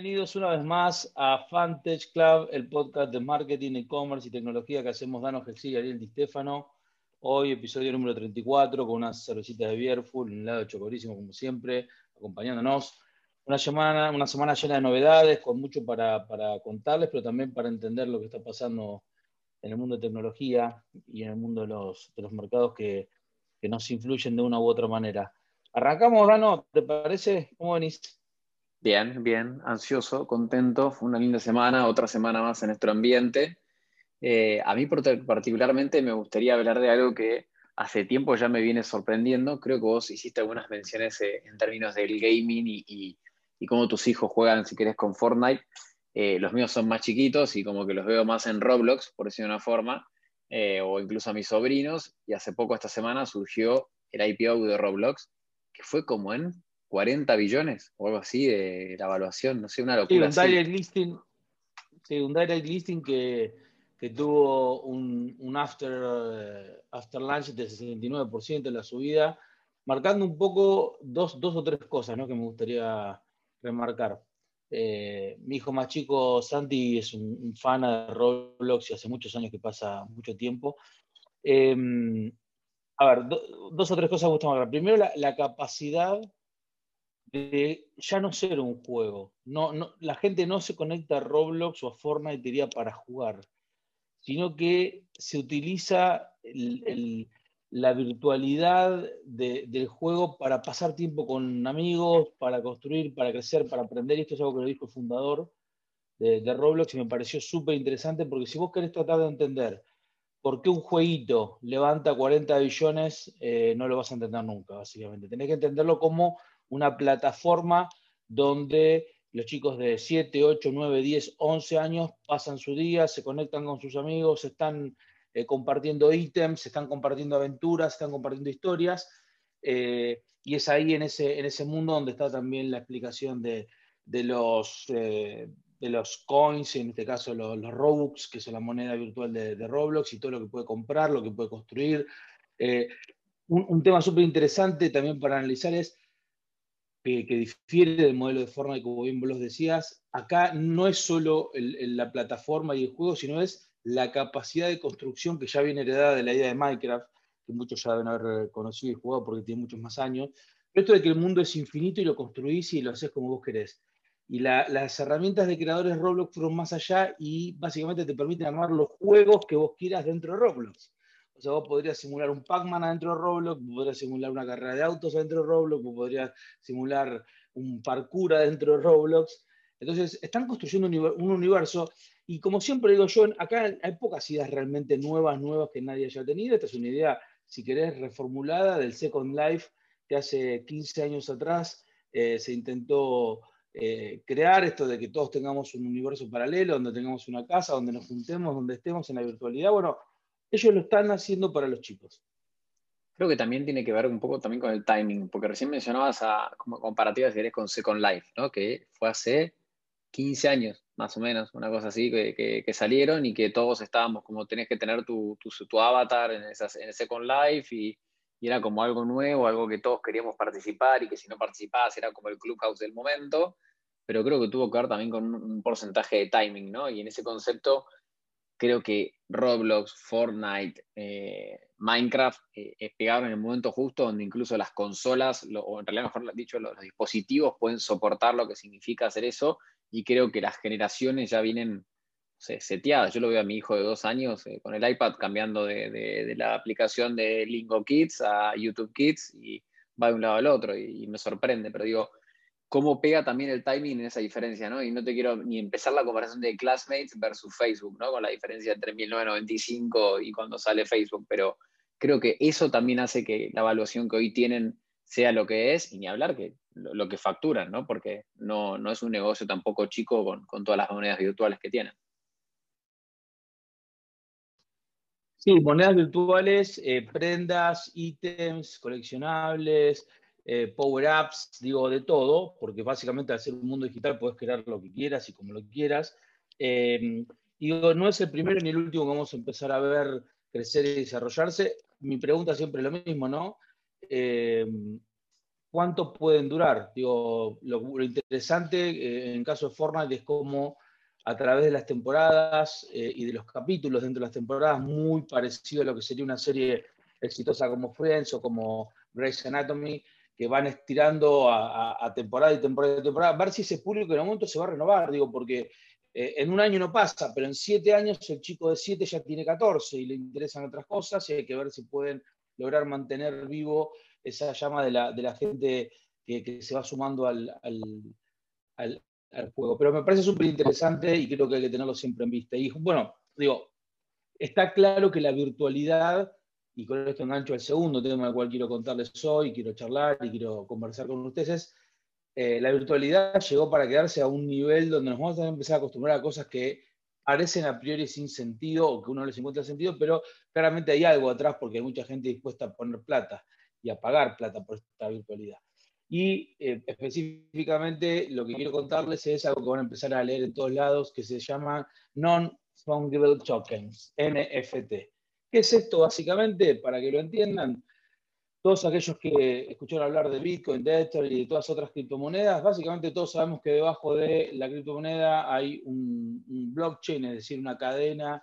Bienvenidos una vez más a Fantech Club, el podcast de marketing, e-commerce y tecnología que hacemos Dano Gexi y Ariel Di Stefano. Hoy, episodio número 34, con unas cervecitas de Bierful, un helado chocorísimo como siempre, acompañándonos. Una semana, una semana llena de novedades, con mucho para, contarles, pero también para entender lo que está pasando en el mundo de tecnología y en el mundo de los, de los mercados que, que nos influyen de una u otra manera. Arrancamos, Dano, ¿te parece? ¿Cómo venís? Bien, bien, ansioso, contento. Fue una linda semana, otra semana más en nuestro ambiente. Eh, a mí particularmente me gustaría hablar de algo que hace tiempo ya me viene sorprendiendo. Creo que vos hiciste algunas menciones eh, en términos del gaming y, cómo tus hijos juegan, si querés, con Fortnite. Eh, los míos son más chiquitos y como que los veo más en Roblox, por decirlo de una forma, o incluso a mis sobrinos. Y hace poco, esta semana, surgió el IPO de Roblox, que fue como en 40 billones o algo así de la evaluación, no sé, una locura. Sí, un direct listing, sí, un direct listing que, que tuvo un, un after, uh, after lunch de 69% en la subida, marcando un poco dos, dos o tres cosas ¿no? que me gustaría remarcar. Eh, mi hijo más chico, Santi, es un, fan de Roblox y hace muchos años que pasa mucho tiempo. Em, a ver, dos o tres cosas me gustan marcar. Primero, la, la capacidad de ya no ser un juego. No, no, la gente no se conecta a Roblox o a Fortnite diría para jugar, sino que se utiliza la virtualidad del juego para pasar tiempo con amigos, para construir, para crecer, para aprender. Y esto es algo que lo dijo el fundador de, Roblox y me pareció súper interesante porque si vos querés tratar de entender por qué un jueguito levanta 40 billones, eh, no lo vas a entender nunca, básicamente. Tenés que entenderlo como una plataforma donde los chicos de 7, 8, 9, 10, 11 años pasan su día, se conectan con sus amigos, están eh, compartiendo ítems, están compartiendo aventuras, están compartiendo historias. Eh, y es ahí en ese, en ese mundo donde está también la explicación de, los, eh, de los coins, en este caso los, Robux, que son la moneda virtual de, Roblox, y todo lo que puede comprar, lo que puede construir. un, un, tema súper interesante también para analizar es que, difiere del modelo de forma y como bien vos decías, acá no es solo la plataforma y el juego, sino es la capacidad de construcción que ya viene heredada de la idea de Minecraft, que muchos ya deben haber conocido y jugado porque tiene muchos más años. Pero esto de que el mundo es infinito y lo construís y lo haces como vos querés. Y las herramientas de creadores Roblox fueron más allá y básicamente te permiten armar los juegos que vos quieras dentro de Roblox. O sea, vos podrías simular un Pac-Man adentro de Roblox, podrías simular una carrera de autos adentro de Roblox, podrías simular un parkour adentro de Roblox. Entonces, están construyendo un universo y como siempre digo yo, acá hay pocas ideas realmente nuevas, nuevas que nadie haya tenido. Esta es una idea, si querés, reformulada del Second Life que hace 15 años atrás eh, se intentó eh, crear esto de que todos tengamos un universo paralelo, donde tengamos una casa, donde nos juntemos, donde estemos en la virtualidad. Bueno, ellos lo están haciendo para los chicos. Creo que también tiene que ver un poco también con el timing, porque recién mencionabas a, como comparativas con Second Life, ¿no? que fue hace 15 años, más o menos, una cosa así, que, salieron y que todos estábamos como tenés que tener tu, tu, avatar en, esas, en Second Life y, y, era como algo nuevo, algo que todos queríamos participar y que si no participabas era como el clubhouse del momento, pero creo que tuvo que ver también con un porcentaje de timing, ¿no? Y en ese concepto creo que Roblox, Fortnite, eh, Minecraft eh, pegaron en el momento justo donde incluso las consolas, o en realidad mejor dicho, los, dispositivos pueden soportar lo que significa hacer eso y creo que las generaciones ya vienen seteadas. Yo lo veo a mi hijo de dos años eh, con el iPad cambiando de, la aplicación de Lingo Kids a YouTube Kids y va de un lado al otro y me sorprende, pero digo, cómo pega también el timing en esa diferencia, ¿no? Y no te quiero ni empezar la comparación de Classmates versus Facebook, ¿no? Con la diferencia entre 1995 y cuando sale Facebook, pero creo que eso también hace que la evaluación que hoy tienen sea lo que es, y ni hablar que lo, que facturan, ¿no? Porque no, no, es un negocio tampoco chico con, con todas las monedas virtuales que tienen. Sí, monedas virtuales, eh, prendas, ítems, coleccionables, eh, power-ups, digo, de todo, porque básicamente al ser un mundo digital puedes crear lo que quieras y como lo quieras. Eh, digo, no es el primero ni el último que vamos a empezar a ver crecer y desarrollarse. Mi pregunta siempre es lo mismo, ¿no? Eh, cuánto pueden durar. Digo, lo, interesante eh, en caso de Fortnite es cómo a través de las temporadas eh, y de los capítulos dentro de las temporadas, muy parecido a lo que sería una serie exitosa como Friends o como Grey's Anatomy, que van estirando a, temporada y temporada y temporada, ver si ese público en un momento se va a renovar, digo, porque eh, en un año no pasa, pero en siete años el chico de siete ya tiene 14 y le interesan otras cosas y hay que ver si pueden lograr mantener vivo esa llama de la, gente que, se va sumando al, al, juego. Pero me parece súper interesante y creo que hay que tenerlo siempre en vista. Y bueno, digo, está claro que la virtualidad, y con esto engancho al segundo tema del cual quiero contarles hoy, quiero charlar y quiero conversar con ustedes, eh, la virtualidad llegó para quedarse a un nivel donde nos vamos a empezar a acostumbrar a cosas que parecen a priori sin sentido o que uno les encuentra sentido, pero claramente hay algo atrás porque hay mucha gente dispuesta a poner plata y a pagar plata por esta virtualidad. Y eh, específicamente lo que quiero contarles es algo que van a empezar a leer en todos lados, que se llama Non-Fungible Tokens, NFT. ¿Qué es esto básicamente? Para que lo entiendan, todos aquellos que escucharon hablar de Bitcoin, de Ether y de todas otras criptomonedas, básicamente todos sabemos que debajo de la criptomoneda hay un, blockchain, es decir, una cadena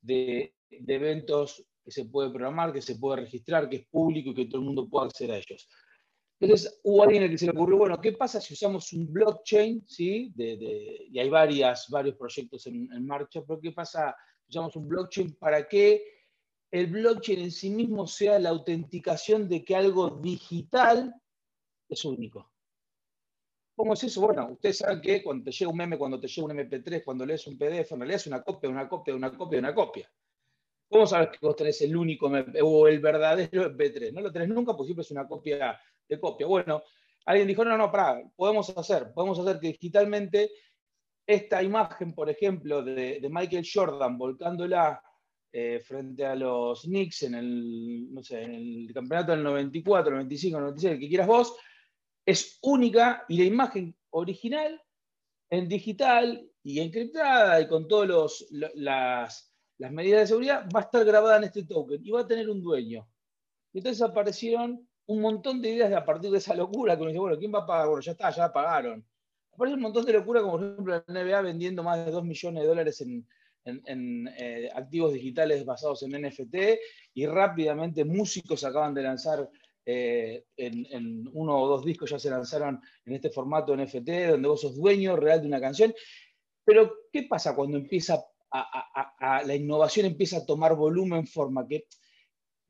de, eventos que se puede programar, que se puede registrar, que es público y que todo el mundo puede acceder a ellos. Entonces hubo alguien al que se le ocurrió, bueno, ¿qué pasa si usamos un blockchain? ¿sí? y hay varias, varios proyectos en, marcha, pero ¿qué pasa si usamos un blockchain para que el blockchain en sí mismo sea la autenticación de que algo digital es único? ¿Cómo es eso? Bueno, ustedes saben que cuando te llega un meme, cuando te llega un MP3, cuando lees un PDF, en realidad es una copia, una copia, una copia, una copia. ¿Cómo sabes que vos tenés el único o el verdadero MP3? No lo tenés nunca porque siempre es una copia de copia. Bueno, alguien dijo, no, no, para, podemos hacer, podemos hacer que digitalmente esta imagen, por ejemplo, de, Michael Jordan volcándola eh, frente a los Knicks en el, no sé, en el campeonato del 94, 95, 96, el que quieras vos, es única y la imagen original en digital y encriptada y con todas las las medidas de seguridad, va a estar grabada en este token y va a tener un dueño. Entonces aparecieron un montón de ideas a partir de esa locura, que uno dice, bueno, ¿quién va a pagar? Bueno, ya está, ya pagaron. Aparece un montón de locura, como por ejemplo la NBA vendiendo más de 2 millones de dólares en, eh, activos digitales basados en NFT y rápidamente músicos acaban de lanzar eh, en, uno o dos discos ya se lanzaron en este formato NFT, donde vos sos dueño real de una canción. Pero, ¿qué pasa cuando empieza la innovación empieza a tomar volumen, forma que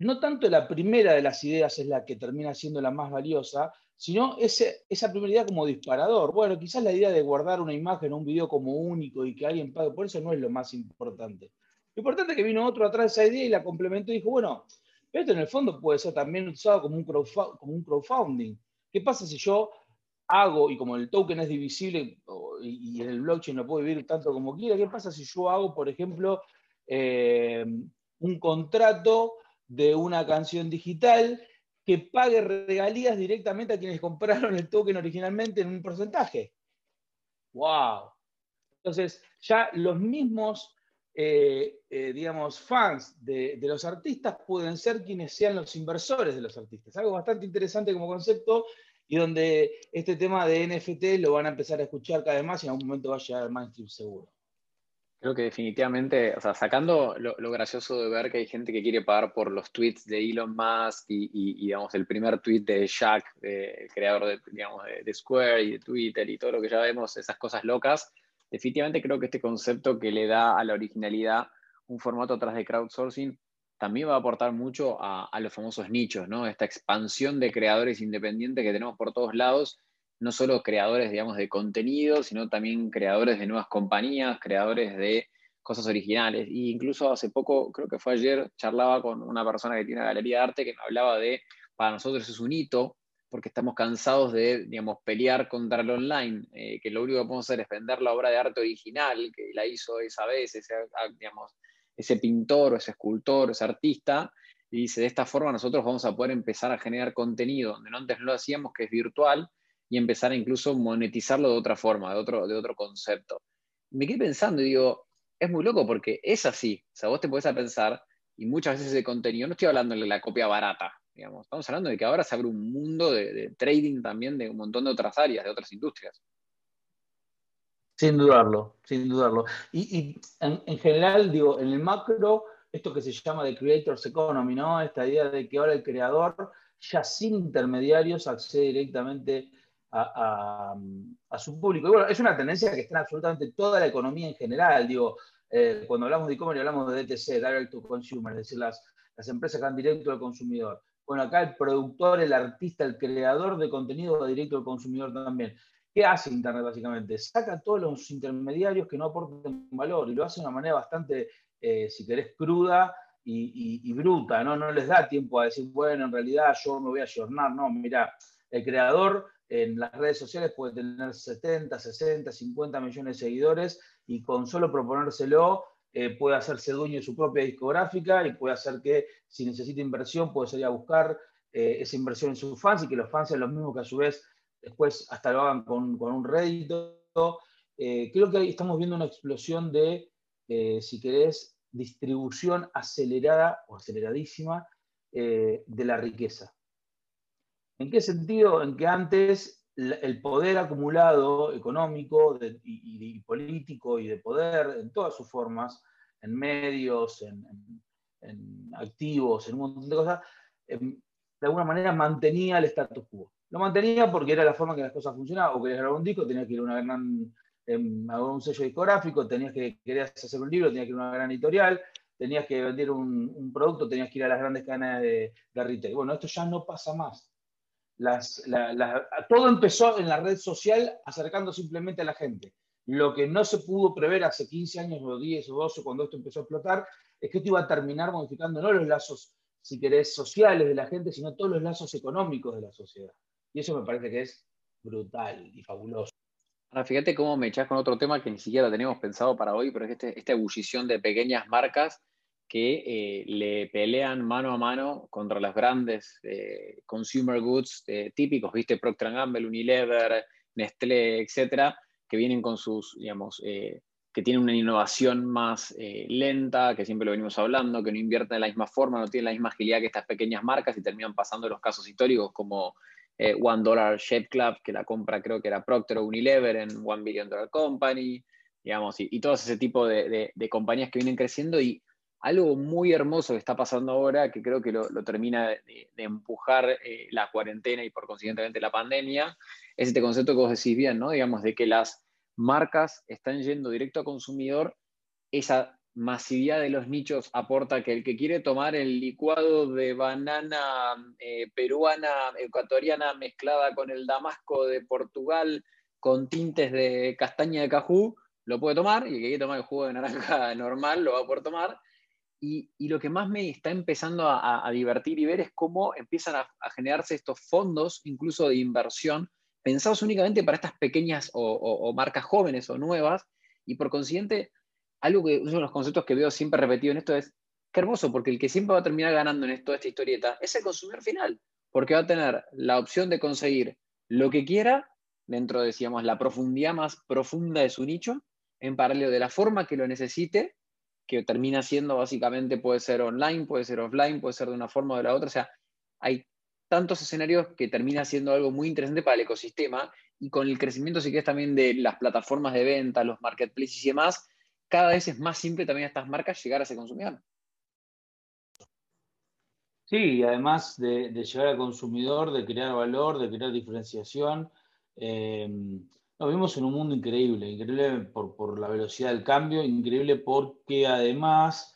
no tanto la primera de las ideas es la que termina siendo la más valiosa, sino ese, esa primera idea como disparador. Bueno, quizás la idea de guardar una imagen o un video como único y que alguien pague por eso no es lo más importante. Lo importante es que vino otro atrás esa idea y la complementó y dijo, bueno, esto en el fondo puede ser también usado como un, crowdfunding. ¿Qué pasa si yo hago, y como el token es divisible y, el blockchain lo puedo vivir tanto como quiera, ¿qué pasa si yo hago, por ejemplo, eh, un contrato de una canción digital que pague regalías directamente a quienes compraron el token originalmente en un porcentaje? ¡Wow! Entonces, ya los mismos, eh, eh, digamos, fans de, de, los artistas pueden ser quienes sean los inversores de los artistas. Algo bastante interesante como concepto y donde este tema de NFT lo van a empezar a escuchar cada vez más y en algún momento va a llegar al mainstream seguro. Creo que definitivamente, o sea, sacando lo, gracioso de ver que hay gente que quiere pagar por los tweets de Elon Musk y, digamos, el primer tweet de Jack, el creador de, digamos, de, Square y de Twitter y todo lo que ya vemos, esas cosas locas, definitivamente creo que este concepto que le da a la originalidad un formato atrás de crowdsourcing también va a aportar mucho a, los famosos nichos, ¿no? Esta expansión de creadores independientes que tenemos por todos lados, no solo creadores, digamos, de contenido, sino también creadores de nuevas compañías, creadores de cosas originales. E incluso hace poco, creo que fue ayer, charlaba con una persona que tiene una galería de arte que me hablaba de, para nosotros es un hito, porque estamos cansados de, digamos, pelear contra el online, eh, que lo único que podemos hacer es vender la obra de arte original, que la hizo esa vez, ese, digamos, ese pintor o ese escultor, ese artista, y dice, de esta forma nosotros vamos a poder empezar a generar contenido donde antes no lo hacíamos, que es virtual, y empezar a incluso monetizarlo de otra forma, de otro, de otro concepto. Me quedé pensando y digo, es muy loco porque es así. O sea, vos te podés a pensar, y muchas veces ese contenido, no estoy hablando de la copia barata, digamos. Estamos hablando de que ahora se abre un mundo de, trading también de un montón de otras áreas, de otras industrias. Sin dudarlo, sin dudarlo. Y, en, general, digo, en el macro, esto que se llama de Creators Economy, ¿no? Esta idea de que ahora el creador, ya sin intermediarios, accede directamente a, su público. Y bueno, es una tendencia que está en absolutamente toda la economía en general. Digo, eh, cuando hablamos de e-commerce hablamos de DTC, Direct to Consumer, es decir, las, las empresas que van directo al consumidor. Bueno, acá el productor, el artista, el creador de contenido va directo al consumidor también. ¿Qué hace Internet básicamente? Saca todos los intermediarios que no aporten valor y lo hace de una manera bastante, eh, si querés, cruda y, bruta, ¿no? No les da tiempo a decir, bueno, en realidad yo me voy a jornar. No, mira, el creador en las redes sociales puede tener 70, 60, 50 millones de seguidores y con solo proponérselo eh, puede hacerse dueño de su propia discográfica y puede hacer que si necesita inversión puede salir a buscar eh, esa inversión en sus fans y que los fans sean los mismos que a su vez después hasta lo hagan con, un rédito. Eh, creo que ahí estamos viendo una explosión de, si querés, distribución acelerada o aceleradísima de la riqueza. ¿En qué sentido? En que antes el poder acumulado económico y, político y de poder en todas sus formas, en medios, en, activos, en un montón de cosas, em, de alguna manera mantenía el status quo. Lo mantenía porque era la forma que las cosas funcionaban. O querías grabar un disco, tenías que ir a una gran, em, un sello discográfico, tenías que querías hacer un libro, tenías que ir a una gran editorial, tenías que vender un, producto, tenías que ir a las grandes cadenas de, de retail. Bueno, esto ya no pasa más todo empezó en la red social acercando simplemente a la gente. Lo que no se pudo prever hace 15 años o 10 o 12 cuando esto empezó a explotar es que esto iba a terminar modificando no los lazos, si querés, sociales de la gente, sino todos los lazos económicos de la sociedad. Y eso me parece que es brutal y fabuloso. Ahora, fíjate cómo me echás con otro tema que ni siquiera teníamos pensado para hoy, pero es este, esta ebullición de pequeñas marcas que eh, le pelean mano a mano contra los grandes eh, consumer goods eh, típicos, ¿viste? Procter Gamble, Unilever, Nestlé, etcétera, que vienen con sus, digamos, que tienen una innovación más lenta, que siempre lo venimos hablando, que no invierten de la misma forma, no tienen la misma agilidad que estas pequeñas marcas y terminan pasando los casos históricos como One Dollar Shape Club, que la compra creo que era Procter o Unilever en One Billion Dollar Company, digamos, y, y todo ese tipo de, de compañías que vienen creciendo y algo muy hermoso que está pasando ahora, que creo que lo, termina de, empujar eh, la cuarentena y por consiguientemente la pandemia, es este concepto que vos decís bien, ¿no? Digamos, de que las marcas están yendo directo a consumidor, esa masividad de los nichos aporta que el que quiere tomar el licuado de banana eh, peruana, ecuatoriana, mezclada con el damasco de Portugal, con tintes de castaña de cajú, lo puede tomar, y el que quiere tomar el jugo de naranja normal lo va a poder tomar, y, lo que más me está empezando a, divertir y ver es cómo empiezan a, generarse estos fondos, incluso de inversión, pensados únicamente para estas pequeñas o, marcas jóvenes o nuevas. Y por consiguiente, algo que uno de los conceptos que veo siempre repetido en esto es, qué hermoso, porque el que siempre va a terminar ganando en toda esta historieta es el consumidor final, porque va a tener la opción de conseguir lo que quiera dentro de, decíamos, la profundidad más profunda de su nicho, en paralelo de la forma que lo necesite que termina siendo básicamente, puede ser online, puede ser offline, puede ser de una forma o de la otra. O sea, hay tantos escenarios que termina siendo algo muy interesante para el ecosistema y con el crecimiento, si quieres, también de las plataformas de venta, los marketplaces y demás, cada vez es más simple también a estas marcas llegar a ese consumidor. Sí, además de, llegar al consumidor, de crear valor, de crear diferenciación. Eh, nos vivimos en un mundo increíble, increíble por, la velocidad del cambio, increíble porque además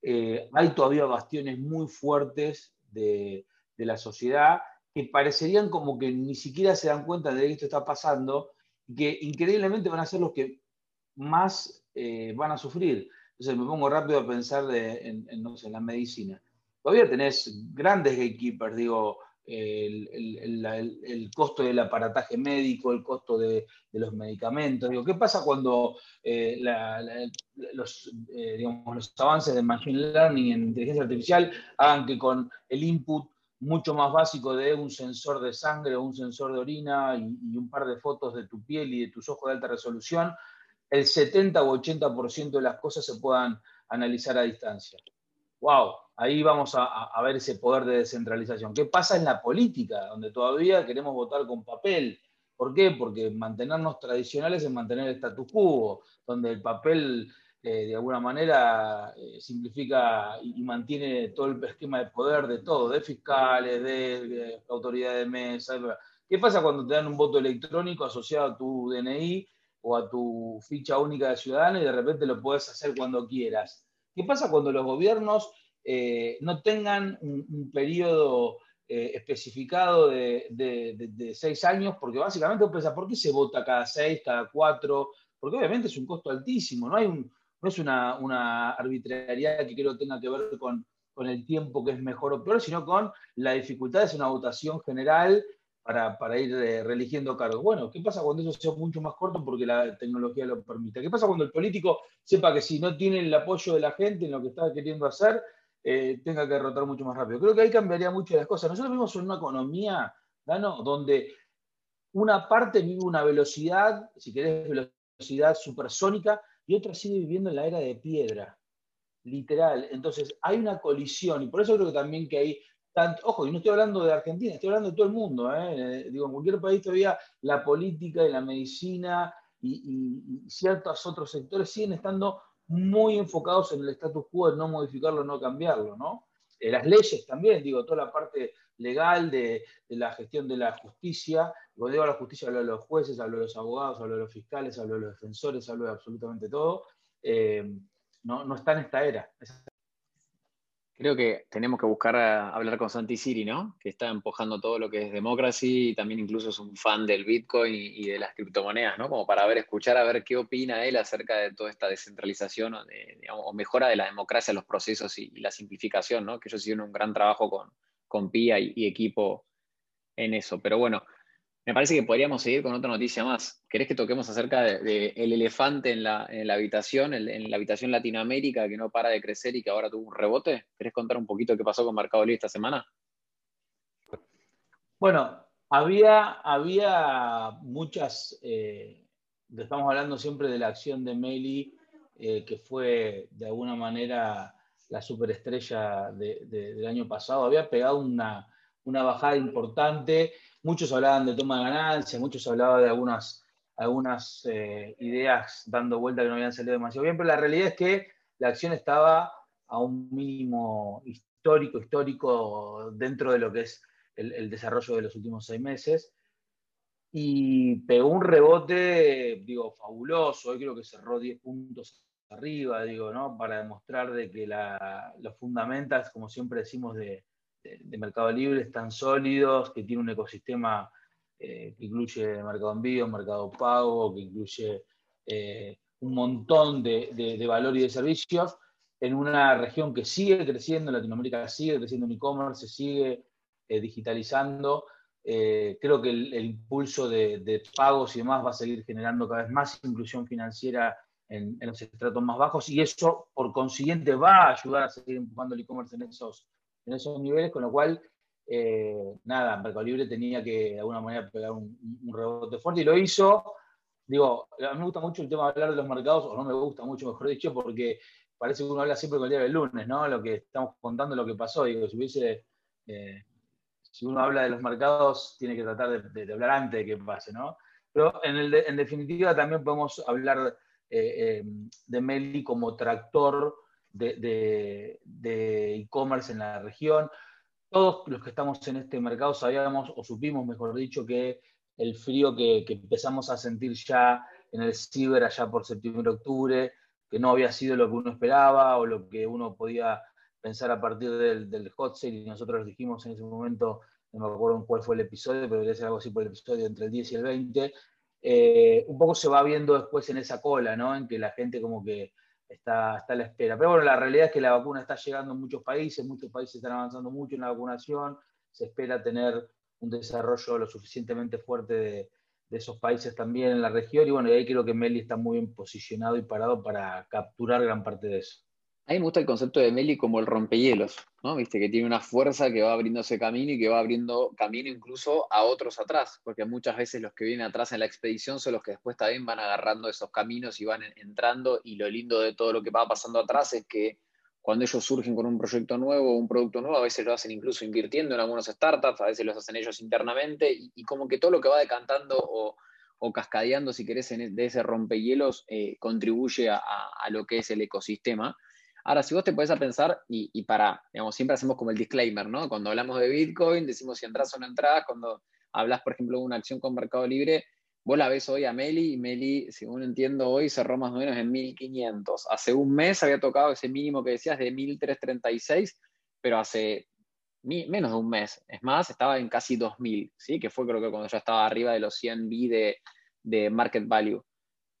eh, hay todavía bastiones muy fuertes de, la sociedad que parecerían como que ni siquiera se dan cuenta de que esto está pasando y que increíblemente van a ser los que más eh, van a sufrir. Entonces me pongo rápido a pensar en, en la medicina. Todavía tenés grandes gatekeepers, digo, el, costo del aparataje médico, el costo de, los medicamentos. Digo, ¿Qué pasa cuando eh, los, eh, los avances de Machine Learning en inteligencia artificial hagan que con el input mucho más básico de un sensor de sangre o un sensor de orina y, y un par de fotos de tu piel y de tus ojos de alta resolución, el 70 o 80% de las cosas se puedan analizar a distancia? ¡Wow! Ahí vamos a, ver ese poder de descentralización. ¿Qué pasa en la política, donde todavía queremos votar con papel? ¿Por qué? Porque mantenernos tradicionales es mantener el status quo, donde el papel eh, de alguna manera eh, simplifica y, mantiene todo el esquema de poder de todo, de fiscales, de, de autoridad de mesa. ¿Qué pasa cuando te dan un voto electrónico asociado a tu DNI o a tu ficha única de ciudadano y de repente lo puedes hacer cuando quieras? ¿Qué pasa cuando los gobiernos eh, no tengan un, periodo eh, especificado de, seis años, porque básicamente uno piensa, ¿por qué se vota cada seis, cada cuatro? Porque obviamente es un costo altísimo, no, hay no es una, arbitrariedad que creo tenga que ver con, el tiempo que es mejor o peor, sino con la dificultad de una votación general para, ir eh, reeligiendo cargos. Bueno, ¿qué pasa cuando eso sea mucho más corto porque la tecnología lo permite? ¿Qué pasa cuando el político sepa que si no tiene el apoyo de la gente en lo que está queriendo hacer, eh, tenga que derrotar mucho más rápido. Creo que ahí cambiaría mucho las cosas. Nosotros vivimos en una economía, donde una parte vive una velocidad, si querés, velocidad supersónica, y otra sigue viviendo en la era de piedra, literal. Entonces, hay una colisión, y por eso creo que también que hay tanto, ojo, y no estoy hablando de Argentina, estoy hablando de todo el mundo, ¿eh? digo, en cualquier país todavía la política y la medicina y ciertos otros sectores siguen estando muy enfocados en el status quo, de no modificarlo, no cambiarlo, ¿no? Eh, las leyes también, digo, toda la parte legal de, la gestión de la justicia. Cuando digo la justicia, hablo de los jueces, hablo de los abogados, hablo de los fiscales, hablo de los defensores, hablo de absolutamente todo. Eh, no, no está en esta era. Creo que tenemos que buscar hablar con Santi Siri, ¿no? Que está empujando todo lo que es democracy y también incluso es un fan del Bitcoin y, de las criptomonedas, ¿no? Como para ver, escuchar a ver qué opina él acerca de toda esta descentralización o, mejora de la democracia, los procesos y, la simplificación, ¿no? Que ellos hicieron un gran trabajo con, con PIA y equipo en eso. Pero bueno, me parece que podríamos seguir con otra noticia más. ¿Querés que toquemos acerca del de, el elefante en la, habitación, en la habitación Latinoamérica que no para de crecer y que ahora tuvo un rebote? ¿Querés contar un poquito qué pasó con Mercado Libre esta semana? Bueno, había, había muchas, eh, estamos hablando siempre de la acción de Meli, eh, que fue de alguna manera la superestrella del año pasado, había pegado una, una bajada importante Muchos hablaban de toma de ganancias, muchos hablaban de algunas, algunas eh, ideas dando vuelta que no habían salido demasiado bien, pero la realidad es que la acción estaba a un mínimo histórico, histórico dentro de lo que es el, desarrollo de los últimos seis meses. Y pegó un rebote, digo, fabuloso. Hoy creo que cerró 10 puntos arriba, digo, ¿no? Para demostrar de que los fundamentos, como siempre decimos, de, de, Mercado Libre están sólidos, que tiene un ecosistema eh, que incluye Mercado Envío, Mercado Pago, que incluye eh, un montón de, valor y de servicios en una región que sigue creciendo, Latinoamérica sigue creciendo en e-commerce, se sigue eh, digitalizando. creo que el, impulso de, pagos y demás va a seguir generando cada vez más inclusión financiera en, en, los estratos más bajos y eso, por consiguiente, va a ayudar a seguir empujando el e-commerce en esos, en esos niveles, con lo cual, eh, nada, Mercado Libre tenía que de alguna manera pegar un, rebote fuerte y lo hizo. Digo, a mí me gusta mucho el tema de hablar de los mercados, o no me gusta mucho, mejor dicho, porque parece que uno habla siempre con el día del lunes, ¿no? Lo que estamos contando, lo que pasó. Digo, si hubiese. Eh, si uno habla de los mercados, tiene que tratar de, hablar antes de que pase, ¿no? Pero en, definitiva también podemos hablar eh, de Meli como tractor de e-commerce en la región. Todos los que estamos en este mercado sabíamos o supimos, mejor dicho, que el frío que, empezamos a sentir ya en el ciber allá por septiembre-octubre, que no había sido lo que uno esperaba o lo que uno podía pensar a partir del, hot sale y nosotros dijimos en ese momento, no me acuerdo cuál fue el episodio, pero debe ser algo así por el episodio entre el 10 y el 20, eh, un poco se va viendo después en esa cola, ¿no? En que la gente como que está, a la espera. Pero bueno, la realidad es que la vacuna está llegando en muchos países, muchos países están avanzando mucho en la vacunación, se espera tener un desarrollo lo suficientemente fuerte de, esos países también en la región y bueno, y ahí creo que Meli está muy bien posicionado y parado para capturar gran parte de eso. A mí me gusta el concepto de Meli como el rompehielos, ¿no? Viste, que tiene una fuerza que va abriéndose camino y que va abriendo camino incluso a otros atrás, porque muchas veces los que vienen atrás en la expedición son los que después también van agarrando esos caminos y van entrando, y lo lindo de todo lo que va pasando atrás es que cuando ellos surgen con un proyecto nuevo, un producto nuevo, a veces lo hacen incluso invirtiendo en algunos startups, a veces lo hacen ellos internamente, y, como que todo lo que va decantando o, cascadeando, si querés, e, de ese rompehielos, eh, contribuye a, lo que es el ecosistema. Ahora, si vos te podés a pensar, y, para, digamos, siempre hacemos como el disclaimer, ¿no? Cuando hablamos de Bitcoin, decimos si entras o no entras, cuando hablas, por ejemplo, de una acción con Mercado Libre, Vos la ves hoy a Meli y Meli, según entiendo hoy, cerró más o menos en 1500. Hace un mes había tocado ese mínimo que decías de 1336, pero hace menos de un mes. Es más, estaba en casi 2000, ¿sí? que fue creo que cuando ya estaba arriba de los 100 B de, de market value.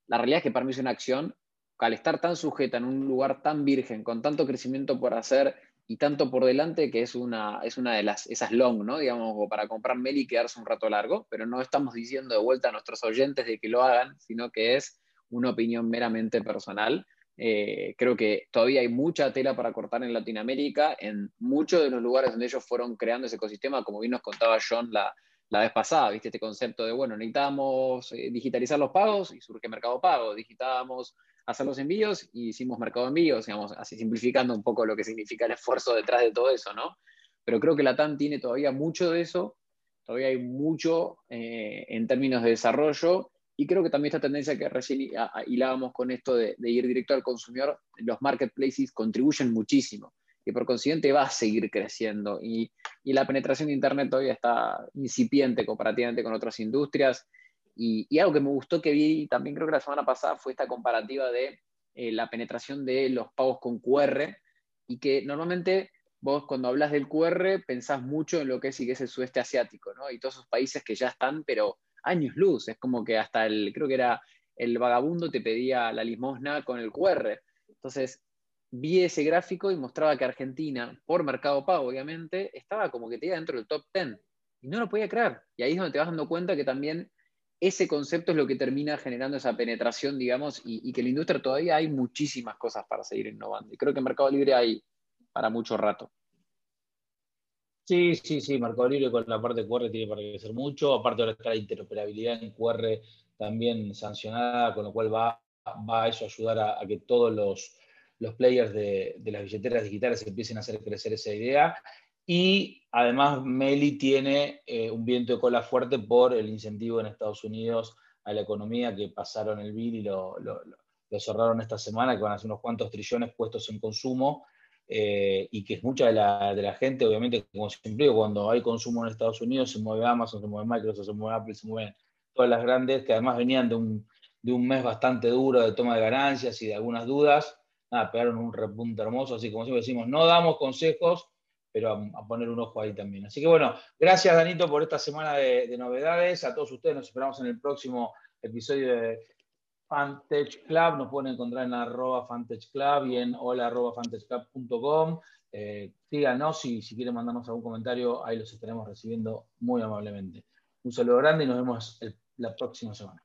La realidad es que para mí es una acción, al estar tan sujeta en un lugar tan virgen, con tanto crecimiento por hacer y tanto por delante que es una, es una de las, esas long, ¿no? Digamos, para comprar Meli y quedarse un rato largo, pero no estamos diciendo de vuelta a nuestros oyentes de que lo hagan, sino que es una opinión meramente personal. Eh, creo que todavía hay mucha tela para cortar en Latinoamérica, en muchos de los lugares donde ellos fueron creando ese ecosistema, como bien nos contaba John la, la vez pasada, ¿viste? Este concepto de, bueno, necesitamos eh, digitalizar los pagos y surge Mercado Pago, digitamos hacer los envíos y hicimos mercado de envíos, digamos, así simplificando un poco lo que significa el esfuerzo detrás de todo eso, ¿no? Pero creo que la TAM tiene todavía mucho de eso, todavía hay mucho eh, en términos de desarrollo y creo que también esta tendencia que recién hilábamos con esto de, ir directo al consumidor, los marketplaces contribuyen muchísimo y por consiguiente va a seguir creciendo y, y la penetración de Internet todavía está incipiente comparativamente con otras industrias y, algo que me gustó que vi también creo que la semana pasada fue esta comparativa de eh, la penetración de los pagos con QR y que normalmente vos cuando hablas del QR pensás mucho en lo que es y que es el sudeste asiático, ¿no? Y todos esos países que ya están, pero años luz, es como que hasta el, creo que era el vagabundo te pedía la limosna con el QR. Entonces, vi ese gráfico y mostraba que Argentina, por mercado pago, obviamente, estaba como que te iba dentro del top 10. Y no lo podía creer. Y ahí es donde te vas dando cuenta que también ese concepto es lo que termina generando esa penetración, digamos, y, que en la industria todavía hay muchísimas cosas para seguir innovando. Y creo que en Mercado Libre hay para mucho rato. Sí, sí, sí, Mercado Libre con la parte de QR tiene para crecer mucho. Aparte está la interoperabilidad en QR también sancionada, con lo cual va, a eso ayudar a, que todos los, los players de, de, las billeteras digitales empiecen a hacer crecer esa idea. Y además Meli tiene eh, un viento de cola fuerte por el incentivo en Estados Unidos a la economía que pasaron el bill y lo, cerraron esta semana, que van a ser unos cuantos trillones puestos en consumo. Eh, y que es mucha de la, gente, obviamente, como siempre cuando hay consumo en Estados Unidos se mueve Amazon, se mueve Microsoft, se mueve Apple, se mueven todas las grandes, que además venían de un, de un mes bastante duro de toma de ganancias y de algunas dudas. Nada, pegaron un repunte hermoso, así como siempre decimos, no damos consejos, pero a, poner un ojo ahí también. Así que bueno, gracias Danito por esta semana de, novedades. A todos ustedes nos esperamos en el próximo episodio de Fantech Club. Nos pueden encontrar en arroba Fantech Club y en hola arroba fantechclub.com. Eh, síganos y si quieren mandarnos algún comentario, ahí los estaremos recibiendo muy amablemente. Un saludo grande y nos vemos la próxima semana.